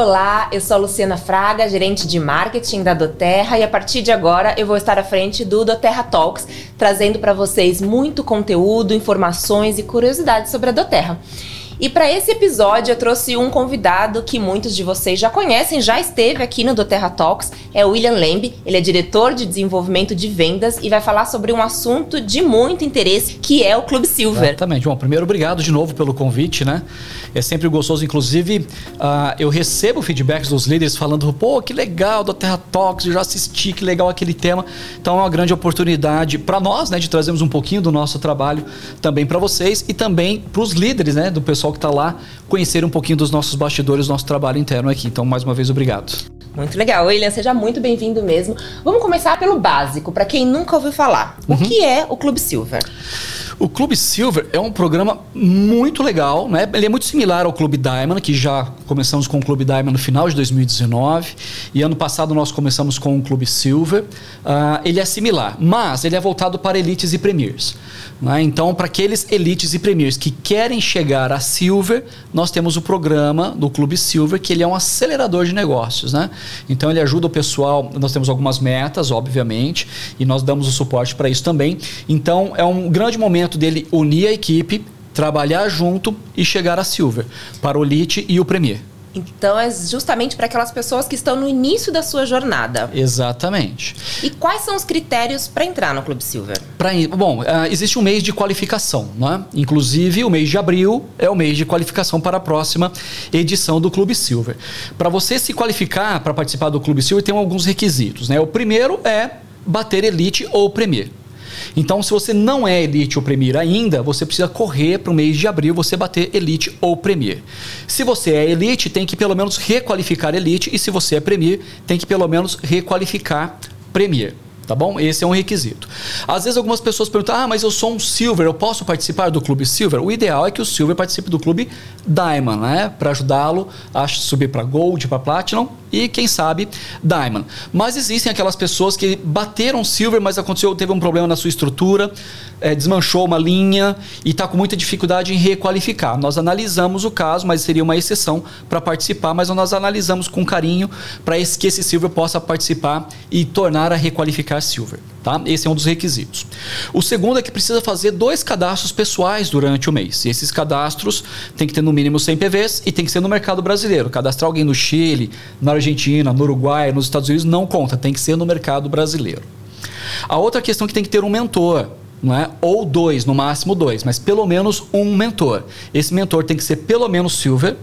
Olá, eu sou a Luciana Fraga, gerente de marketing da Doterra e a partir de agora eu vou estar à frente do Doterra Talks, trazendo para vocês muito conteúdo, informações e curiosidades sobre a Doterra. E para esse episódio eu trouxe um convidado que muitos de vocês já conhecem, já esteve aqui no Doterra Talks, é o William Lembe. Ele é diretor de desenvolvimento de vendas e vai falar sobre um assunto de muito interesse, que é o Clube Silver. Exatamente. Bom, primeiro obrigado de novo pelo convite, né? É sempre gostoso, inclusive, uh, eu recebo feedbacks dos líderes falando, pô, que legal do Terra Talks, eu já assisti, que legal aquele tema. Então é uma grande oportunidade para nós, né, de trazermos um pouquinho do nosso trabalho também para vocês e também para os líderes, né, do pessoal pessoal que está lá conhecer um pouquinho dos nossos bastidores, do nosso trabalho interno aqui. Então, mais uma vez, obrigado. Muito legal. William, seja muito bem-vindo mesmo. Vamos começar pelo básico, para quem nunca ouviu falar. O uhum. que é o Clube Silver? O Clube Silver é um programa muito legal, né? Ele é muito similar ao Clube Diamond, que já começamos com o Clube Diamond no final de 2019 e ano passado nós começamos com o Clube Silver. Uh, ele é similar, mas ele é voltado para elites e premiers. Né? Então, para aqueles elites e premiers que querem chegar a Silver, nós temos o programa do Clube Silver, que ele é um acelerador de negócios. Né? Então, ele ajuda o pessoal. Nós temos algumas metas, obviamente, e nós damos o suporte para isso também. Então, é um grande momento dele unir a equipe, trabalhar junto e chegar a Silver, para o Elite e o Premier. Então é justamente para aquelas pessoas que estão no início da sua jornada. Exatamente. E quais são os critérios para entrar no Clube Silver? Pra, bom, uh, existe um mês de qualificação, né? Inclusive o mês de abril é o mês de qualificação para a próxima edição do Clube Silver. Para você se qualificar para participar do Clube Silver tem alguns requisitos, né? O primeiro é bater Elite ou Premier. Então, se você não é Elite ou Premier ainda, você precisa correr para o mês de abril você bater Elite ou Premier. Se você é Elite, tem que pelo menos requalificar Elite, e se você é Premier, tem que pelo menos requalificar Premier. Tá bom? Esse é um requisito. Às vezes algumas pessoas perguntam: ah, mas eu sou um Silver, eu posso participar do clube Silver? O ideal é que o Silver participe do clube Diamond, né? Para ajudá-lo a subir para Gold, para Platinum e, quem sabe, Diamond. Mas existem aquelas pessoas que bateram Silver, mas aconteceu, teve um problema na sua estrutura, é, desmanchou uma linha e está com muita dificuldade em requalificar. Nós analisamos o caso, mas seria uma exceção para participar, mas nós analisamos com carinho para que esse Silver possa participar e tornar a requalificar Silver. Tá? Esse é um dos requisitos. O segundo é que precisa fazer dois cadastros pessoais durante o mês. E esses cadastros tem que ter no mínimo 100 PVs e tem que ser no mercado brasileiro. Cadastrar alguém no Chile, na Argentina, no Uruguai, nos Estados Unidos não conta, tem que ser no mercado brasileiro. A outra questão é que tem que ter um mentor não é? Ou dois, no máximo dois, mas pelo menos um mentor. Esse mentor tem que ser pelo menos silver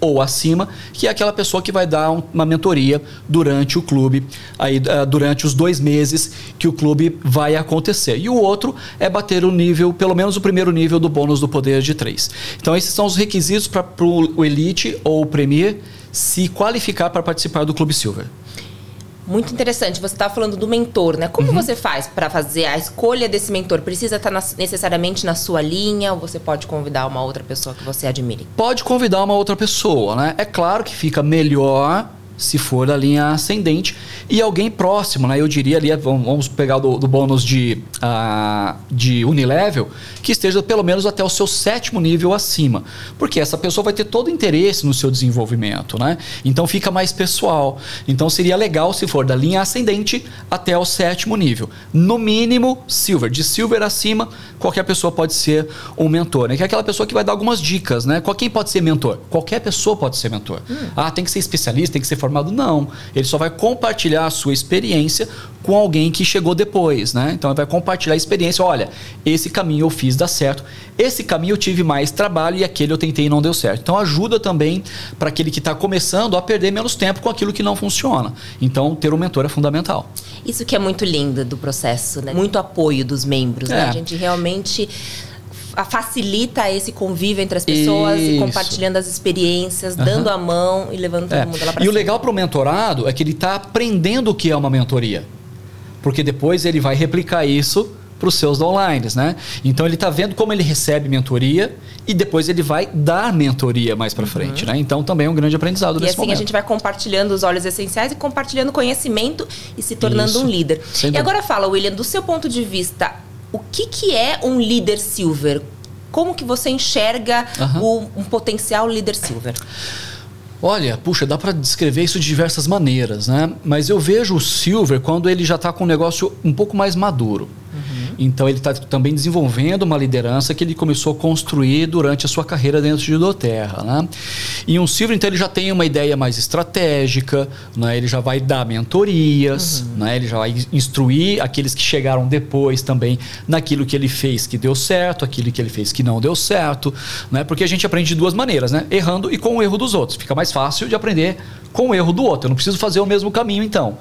ou acima, que é aquela pessoa que vai dar uma mentoria durante o clube, aí, uh, durante os dois meses que o clube vai acontecer. E o outro é bater o nível, pelo menos o primeiro nível do bônus do poder de três. Então, esses são os requisitos para o Elite ou o Premier se qualificar para participar do Clube Silver. Muito interessante. Você está falando do mentor, né? Como uhum. você faz para fazer a escolha desse mentor? Precisa estar tá na, necessariamente na sua linha ou você pode convidar uma outra pessoa que você admire? Pode convidar uma outra pessoa, né? É claro que fica melhor se for da linha ascendente, e alguém próximo, né? Eu diria ali, vamos pegar do, do bônus de, uh, de unilevel, que esteja pelo menos até o seu sétimo nível acima. Porque essa pessoa vai ter todo o interesse no seu desenvolvimento, né? Então fica mais pessoal. Então seria legal se for da linha ascendente até o sétimo nível. No mínimo, silver. De silver acima, qualquer pessoa pode ser um mentor. Né? Que é aquela pessoa que vai dar algumas dicas, né? Quem pode ser mentor? Qualquer pessoa pode ser mentor. Hum. Ah, tem que ser especialista, tem que ser formado. Não. Ele só vai compartilhar a sua experiência com alguém que chegou depois, né? Então ele vai compartilhar a experiência. Olha, esse caminho eu fiz dar certo. Esse caminho eu tive mais trabalho e aquele eu tentei e não deu certo. Então ajuda também para aquele que está começando a perder menos tempo com aquilo que não funciona. Então ter um mentor é fundamental. Isso que é muito lindo do processo, né? Muito apoio dos membros, né? é. né? A gente realmente facilita esse convívio entre as pessoas e compartilhando as experiências, uhum. dando a mão e levando todo é. mundo lá para E cima. o legal para o mentorado é que ele está aprendendo o que é uma mentoria. Porque depois ele vai replicar isso para os seus online, né? Então ele está vendo como ele recebe mentoria e depois ele vai dar mentoria mais para frente, uhum. né? Então também é um grande aprendizado e nesse assim momento. a gente vai compartilhando os óleos essenciais e compartilhando conhecimento e se tornando Isso. um líder. Sem e agora fala, William, do seu ponto de vista, o que, que é um líder silver? Como que você enxerga uhum. o, um potencial líder silver? Olha, puxa, dá para descrever isso de diversas maneiras, né? Mas eu vejo o Silver quando ele já está com um negócio um pouco mais maduro. Então ele está também desenvolvendo uma liderança que ele começou a construir durante a sua carreira dentro de Doterra. Né? E um Silver, então, ele já tem uma ideia mais estratégica, né? ele já vai dar mentorias, uhum. né? ele já vai instruir aqueles que chegaram depois também naquilo que ele fez que deu certo, aquilo que ele fez que não deu certo. Né? Porque a gente aprende de duas maneiras, né? errando e com o erro dos outros. Fica mais fácil de aprender com o erro do outro. Eu não preciso fazer o mesmo caminho, então.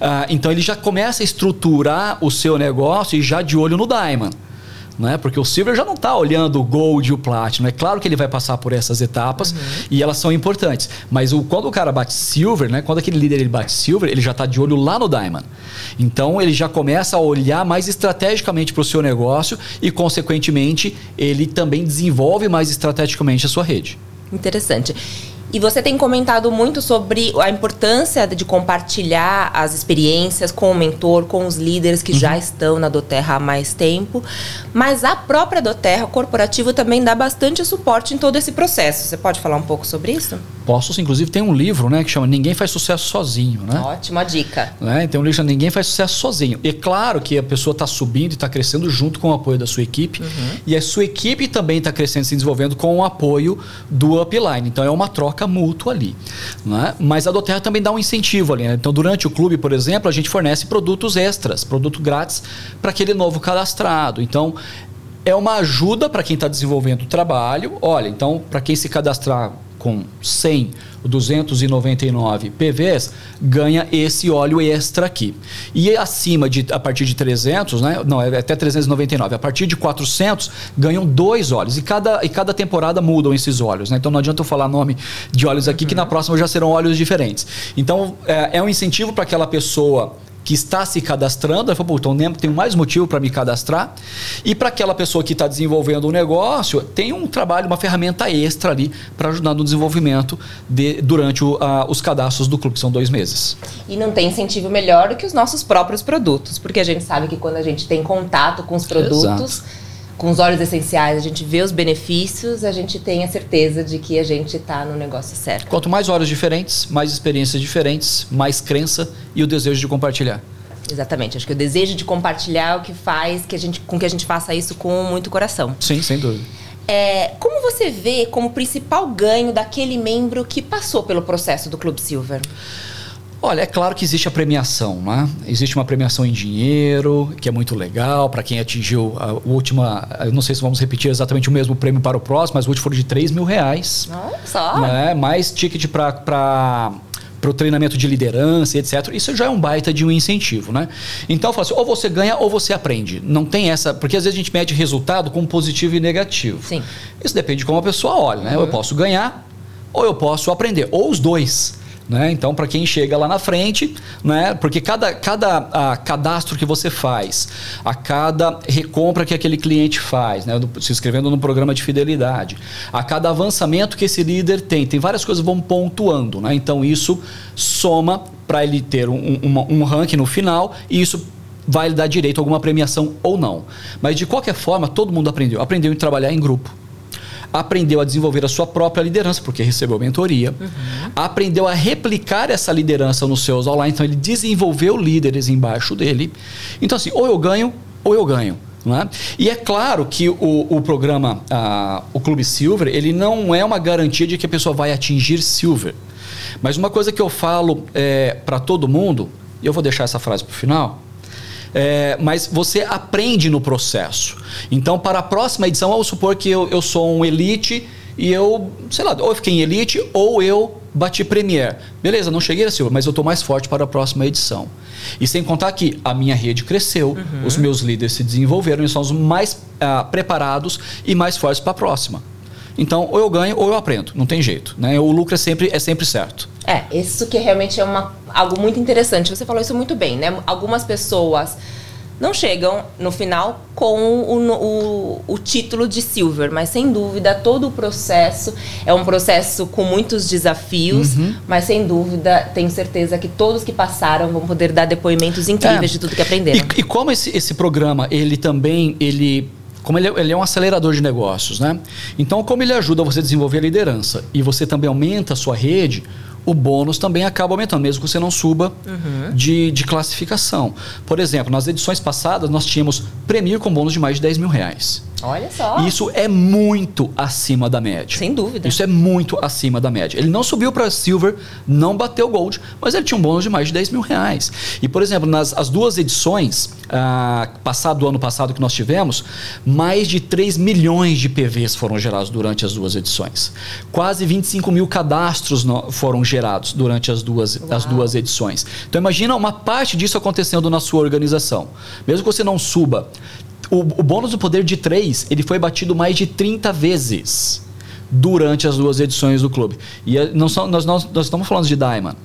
Ah, então ele já começa a estruturar o seu negócio e já de olho no Diamond. Né? Porque o Silver já não está olhando o Gold e o Platinum. É claro que ele vai passar por essas etapas uhum. e elas são importantes. Mas o, quando o cara bate Silver, né? quando aquele líder ele bate Silver, ele já está de olho lá no Diamond. Então ele já começa a olhar mais estrategicamente para o seu negócio e, consequentemente, ele também desenvolve mais estrategicamente a sua rede. Interessante. E você tem comentado muito sobre a importância de compartilhar as experiências com o mentor, com os líderes que uhum. já estão na Doterra há mais tempo. Mas a própria Doterra corporativo também dá bastante suporte em todo esse processo. Você pode falar um pouco sobre isso? Posso, inclusive tem um livro, né, que chama Ninguém faz sucesso sozinho, né? Ótima dica. Né? Tem um livro que chama Ninguém faz sucesso sozinho. E é claro que a pessoa está subindo e está crescendo junto com o apoio da sua equipe. Uhum. E a sua equipe também está crescendo e se desenvolvendo com o apoio do upline. Então é uma troca mútua ali. Né? Mas a Doterra também dá um incentivo ali. Né? Então durante o clube, por exemplo, a gente fornece produtos extras, produto grátis para aquele novo cadastrado. Então é uma ajuda para quem está desenvolvendo o trabalho. Olha, então para quem se cadastrar com 100 299 PVs, ganha esse óleo extra aqui. E acima de, a partir de 300, né? Não, é até 399. A partir de 400, ganham dois óleos. E cada, e cada temporada mudam esses óleos, né? Então não adianta eu falar nome de óleos aqui, uhum. que na próxima já serão óleos diferentes. Então é, é um incentivo para aquela pessoa que está se cadastrando, ela falou, então tem mais motivo para me cadastrar. E para aquela pessoa que está desenvolvendo o um negócio, tem um trabalho, uma ferramenta extra ali para ajudar no desenvolvimento de, durante o, a, os cadastros do clube, que são dois meses. E não tem incentivo melhor do que os nossos próprios produtos, porque a gente sabe que quando a gente tem contato com os produtos. Exato com os óleos essenciais, a gente vê os benefícios, a gente tem a certeza de que a gente está no negócio certo. Quanto mais óleos diferentes, mais experiências diferentes, mais crença e o desejo de compartilhar. Exatamente. Acho que o desejo de compartilhar é o que faz que a gente, com que a gente faça isso com muito coração. Sim, sem dúvida. É, como você vê como principal ganho daquele membro que passou pelo processo do Clube Silver? Olha, é claro que existe a premiação, né? Existe uma premiação em dinheiro, que é muito legal para quem atingiu a última. Eu não sei se vamos repetir exatamente o mesmo prêmio para o próximo, mas o último foi de 3 mil reais. Só. Né? Mais ticket para para o treinamento de liderança, etc. Isso já é um baita de um incentivo, né? Então, eu falo assim, ou você ganha ou você aprende. Não tem essa, porque às vezes a gente mede resultado com positivo e negativo. Sim. Isso depende de como a pessoa olha, né? Uhum. Eu posso ganhar ou eu posso aprender, ou os dois. Né? Então, para quem chega lá na frente, né? porque cada, cada cadastro que você faz, a cada recompra que aquele cliente faz, né? se inscrevendo no programa de fidelidade, a cada avançamento que esse líder tem, tem várias coisas que vão pontuando. Né? Então, isso soma para ele ter um, um, um ranking no final e isso vai lhe dar direito a alguma premiação ou não. Mas, de qualquer forma, todo mundo aprendeu. Aprendeu em trabalhar em grupo aprendeu a desenvolver a sua própria liderança, porque recebeu mentoria, uhum. aprendeu a replicar essa liderança nos seus online, então ele desenvolveu líderes embaixo dele. Então, assim, ou eu ganho, ou eu ganho. É? E é claro que o, o programa, uh, o Clube Silver, ele não é uma garantia de que a pessoa vai atingir Silver. Mas uma coisa que eu falo é, para todo mundo, e eu vou deixar essa frase para o final, é, mas você aprende no processo. Então, para a próxima edição, vamos supor que eu, eu sou um elite e eu, sei lá, ou eu fiquei em elite ou eu bati Premier. Beleza, não cheguei a Silva, mas eu estou mais forte para a próxima edição. E sem contar que a minha rede cresceu, uhum. os meus líderes se desenvolveram e são os mais ah, preparados e mais fortes para a próxima. Então, ou eu ganho ou eu aprendo, não tem jeito. Né? O lucro é sempre, é sempre certo. É, isso que realmente é uma, algo muito interessante. Você falou isso muito bem, né? Algumas pessoas não chegam no final com o, o, o, título de silver, mas sem dúvida todo o processo é um processo com muitos desafios, uhum. mas sem dúvida tenho certeza que todos que passaram vão poder dar depoimentos incríveis é. de tudo que aprenderam. E, e como esse, esse programa ele também ele como ele, é, ele é um acelerador de negócios, né? Então, como ele ajuda você a desenvolver a liderança e você também aumenta a sua rede, o bônus também acaba aumentando, mesmo que você não suba uhum. de, de classificação. Por exemplo, nas edições passadas, nós tínhamos Premier com bônus de mais de 10 mil reais. Olha só. Isso é muito acima da média. Sem dúvida. Isso é muito acima da média. Ele não subiu para Silver, não bateu Gold, mas ele tinha um bônus de mais de 10 mil reais. E, por exemplo, nas as duas edições, ah, passado do ano passado que nós tivemos, mais de 3 milhões de PVs foram gerados durante as duas edições. Quase 25 mil cadastros no, foram gerados durante as duas, as duas edições. Então, imagina uma parte disso acontecendo na sua organização. Mesmo que você não suba o, o bônus do poder de 3, ele foi batido mais de 30 vezes durante as duas edições do clube. E é, não só, nós, nós, nós estamos falando de Diamond.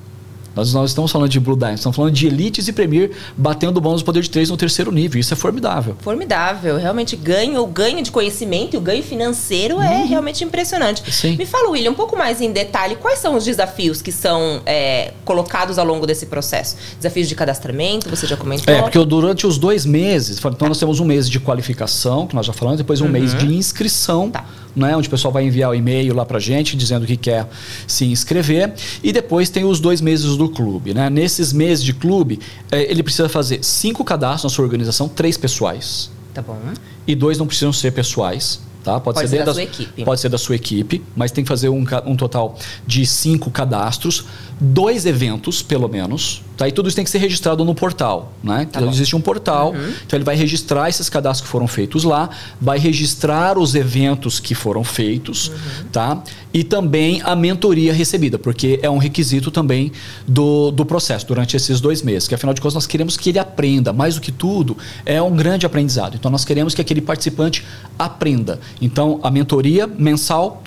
Nós não estamos falando de Blue Diamond, estamos falando de Elites e Premier batendo o bônus do poder de 3 no terceiro nível. Isso é formidável. Formidável. Realmente ganho, o ganho de conhecimento e o ganho financeiro é uhum. é realmente impressionante. Sim. Me fala, William, um pouco mais em detalhe, quais são os desafios que são é, colocados ao longo desse processo? Desafios de cadastramento, você já comentou? É, porque durante os dois meses, então nós temos um mês de qualificação, que nós já falamos, depois um uhum. mês de inscrição. Tá né, onde o pessoal vai enviar o e-mail lá para gente dizendo que quer se inscrever. E depois tem os dois meses do clube. Né? Nesses meses de clube, é, ele precisa fazer cinco cadastros na sua organização, três pessoais. Tá bom. E dois não precisam ser pessoais. Tá? Pode, pode ser, ser da, da, sua equipe. Pode ser da sua equipe, mas tem que fazer um, um total de cinco cadastros, dois eventos, pelo menos. Tá? E tudo isso tem que ser registrado no portal. Né? Tá então, existe um portal, uhum. então ele vai registrar esses cadastros que foram feitos lá, vai registrar os eventos que foram feitos, uhum. tá? e também a mentoria recebida, porque é um requisito também do, do processo durante esses dois meses. Que afinal de contas nós queremos que ele aprenda, mais do que tudo, é um grande aprendizado. Então nós queremos que aquele participante aprenda. Então a mentoria mensal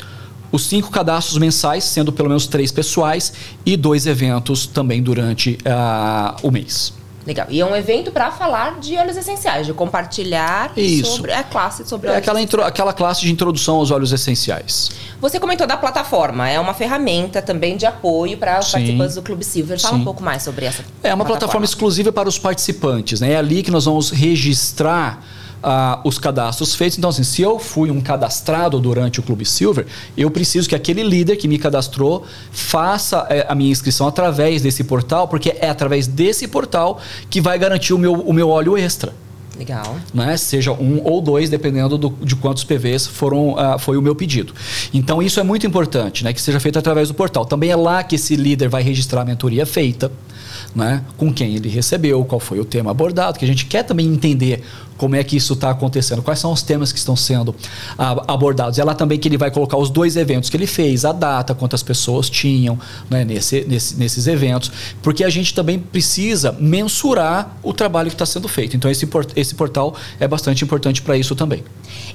os cinco cadastros mensais, sendo pelo menos três pessoais, e dois eventos também durante uh, o mês. Legal. E é um evento para falar de óleos essenciais, de compartilhar Isso. sobre a classe sobre é aquela, intro, aquela classe de introdução aos óleos essenciais. Você comentou da plataforma, é uma ferramenta também de apoio para os participantes do Clube Silver. Fala Sim. um pouco mais sobre essa. É uma plataforma. plataforma exclusiva para os participantes. Né? É ali que nós vamos registrar ah, os cadastros feitos. Então, assim, se eu fui um cadastrado durante o Clube Silver, eu preciso que aquele líder que me cadastrou faça é, a minha inscrição através desse portal, porque é através desse portal que vai garantir o meu, o meu óleo extra. Legal. Né? Seja um ou dois, dependendo do, de quantos PVs foram, uh, foi o meu pedido. Então, isso é muito importante, né? que seja feito através do portal. Também é lá que esse líder vai registrar a mentoria feita, né? com quem ele recebeu, qual foi o tema abordado, que a gente quer também entender como é que isso está acontecendo, quais são os temas que estão sendo abordados. É lá também que ele vai colocar os dois eventos que ele fez, a data, quantas pessoas tinham né, nesse, nesse, nesses eventos, porque a gente também precisa mensurar o trabalho que está sendo feito. Então, esse, esse portal é bastante importante para isso também.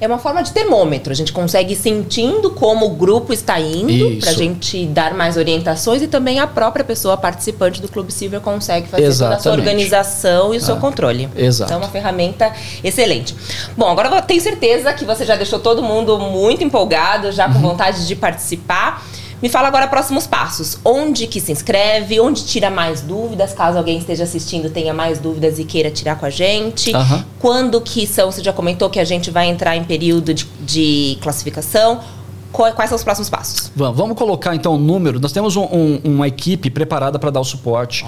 É uma forma de termômetro, a gente consegue ir sentindo como o grupo está indo, para a gente dar mais orientações e também a própria pessoa participante do Clube Silver consegue fazer Exatamente. toda a sua organização e o seu ah, controle. Exato. Então, é uma ferramenta Excelente. Bom, agora eu tenho certeza que você já deixou todo mundo muito empolgado, já com uhum. vontade de participar. Me fala agora próximos passos. Onde que se inscreve? Onde tira mais dúvidas? Caso alguém esteja assistindo tenha mais dúvidas e queira tirar com a gente. Uhum. Quando que são? Você já comentou que a gente vai entrar em período de, de classificação quais são os próximos passos? Vamos, vamos colocar então o número. Nós temos um, um, uma equipe preparada para dar o suporte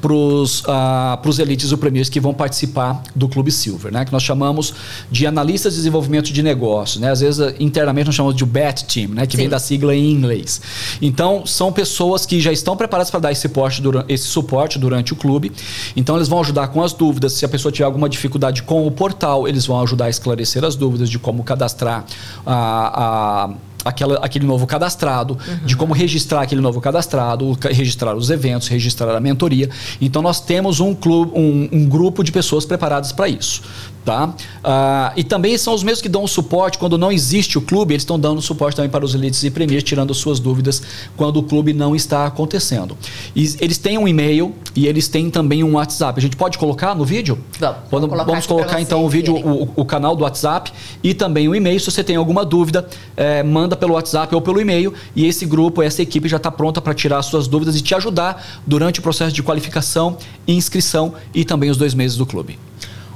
para os uh, elites e premiers que vão participar do Clube Silver, né? que nós chamamos de analistas de desenvolvimento de negócios. Né? Às vezes, internamente, nós chamamos de BAT Team, né? que Sim. vem da sigla em inglês. Então, são pessoas que já estão preparadas para dar esse suporte, durante, esse suporte durante o clube. Então, eles vão ajudar com as dúvidas. Se a pessoa tiver alguma dificuldade com o portal, eles vão ajudar a esclarecer as dúvidas de como cadastrar a, a aquela, aquele novo cadastrado, uhum. de como registrar aquele novo cadastrado, registrar os eventos, registrar a mentoria. Então nós temos um, clube, um, um grupo de pessoas preparadas para isso. Tá? Uh, e também são os mesmos que dão suporte quando não existe o clube, eles estão dando suporte também para os elites e premiers, tirando suas dúvidas quando o clube não está acontecendo. E eles têm um e-mail e eles têm também um WhatsApp. A gente pode colocar no vídeo? Vamos, vamos colocar, vamos colocar então o vídeo, o, o, canal do WhatsApp e também o e-mail. Se você tem alguma dúvida, é, manda pelo WhatsApp ou pelo e-mail e esse grupo, essa equipe já está pronta para tirar suas dúvidas e te ajudar durante o processo de qualificação, inscrição e também os dois meses do clube.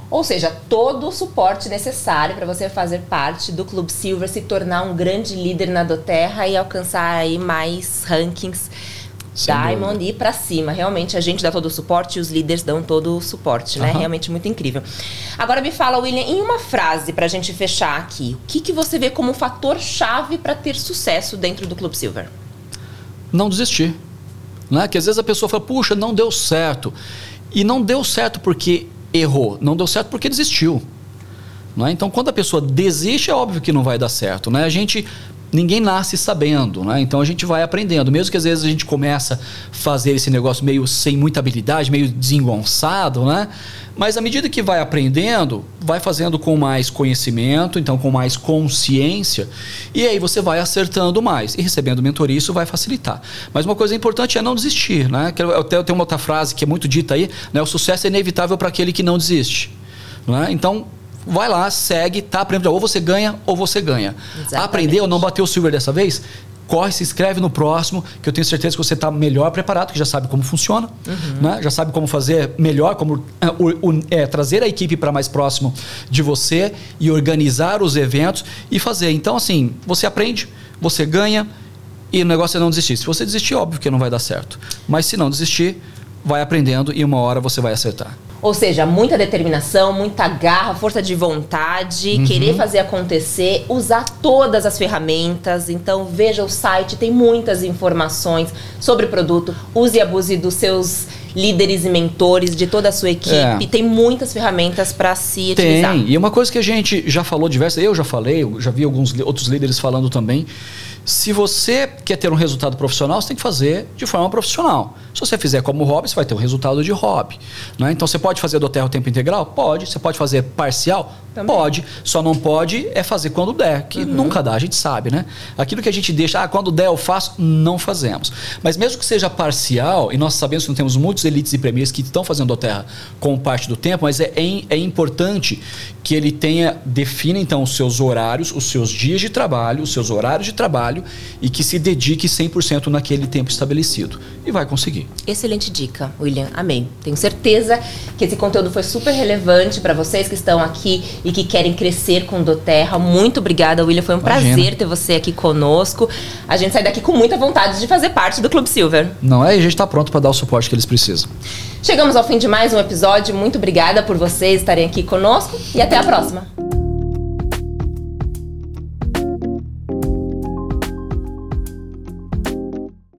Ou seja, todo o suporte necessário para você fazer parte do Clube Silver, se tornar um grande líder na Doterra e alcançar aí mais rankings Sem Diamond dúvida. e para cima. Realmente a gente dá todo o suporte e os líderes dão todo o suporte, né? Uhum. Realmente muito incrível. Agora me fala, William, em uma frase para a gente fechar aqui, o que, que você vê como fator chave para ter sucesso dentro do Clube Silver? Não desistir. Né? Que às vezes a pessoa fala, puxa, não deu certo. E não deu certo porque errou, não deu certo porque desistiu. É? Então, quando a pessoa desiste, é óbvio que não vai dar certo. Né? A gente ninguém nasce sabendo, né? Então a gente vai aprendendo. Mesmo que às vezes a gente começa a fazer esse negócio meio sem muita habilidade, meio desengonçado, né? Mas à medida que vai aprendendo, vai fazendo com mais conhecimento, então com mais consciência, e aí você vai acertando mais. E recebendo mentoria, isso vai facilitar. Mas uma coisa importante é não desistir, né? Eu tenho uma outra frase que é muito dita aí, né? O sucesso é inevitável para aquele que não desiste. Né? Então, vai lá, segue, tá aprendendo. Ou você ganha ou você ganha. Exatamente. Aprendeu, não bateu o silver dessa vez? corre, se inscreve no próximo, que eu tenho certeza que você está melhor preparado, que já sabe como funciona, uhum. né? já sabe como fazer melhor, como é, é, trazer a equipe para mais próximo de você e organizar os eventos e fazer. Então, assim, você aprende, você ganha e o negócio é não desistir. Se você desistir, óbvio que não vai dar certo. Mas se não desistir, vai aprendendo e uma hora você vai acertar. Ou seja, muita determinação, muita garra, força de vontade, uhum. querer fazer acontecer, usar todas as ferramentas. Então, veja o site, tem muitas informações sobre o produto. Use e abuse dos seus líderes e mentores, de toda a sua equipe. É. Tem muitas ferramentas para se utilizar. Tem. E uma coisa que a gente já falou diversas, eu já falei, eu já vi alguns outros líderes falando também se você quer ter um resultado profissional, você tem que fazer de forma profissional. Se você fizer como hobby, você vai ter um resultado de hobby. Né? Então você pode fazer do terra o tempo integral? Pode. Você pode fazer parcial? Também. Pode. Só não pode é fazer quando der, que uhum. nunca dá, a gente sabe, né? Aquilo que a gente deixa, ah, quando der eu faço, não fazemos. Mas mesmo que seja parcial, e nós sabemos que não temos muitos elites e premiers que estão fazendo do terra com parte do tempo, mas é, é, é importante que ele tenha, defina então os seus horários, os seus dias de trabalho, os seus horários de trabalho e que se dedique 100% naquele tempo estabelecido. E vai conseguir. Excelente dica, William. Amém. Tenho certeza que esse conteúdo foi super relevante para vocês que estão aqui e que querem crescer com o Doterra. Muito obrigada, William. Foi um Imagina. prazer ter você aqui conosco. A gente sai daqui com muita vontade de fazer parte do Clube Silver. Não é? E a gente está pronto para dar o suporte que eles precisam. Chegamos ao fim de mais um episódio. Muito obrigada por vocês estarem aqui conosco e até a próxima.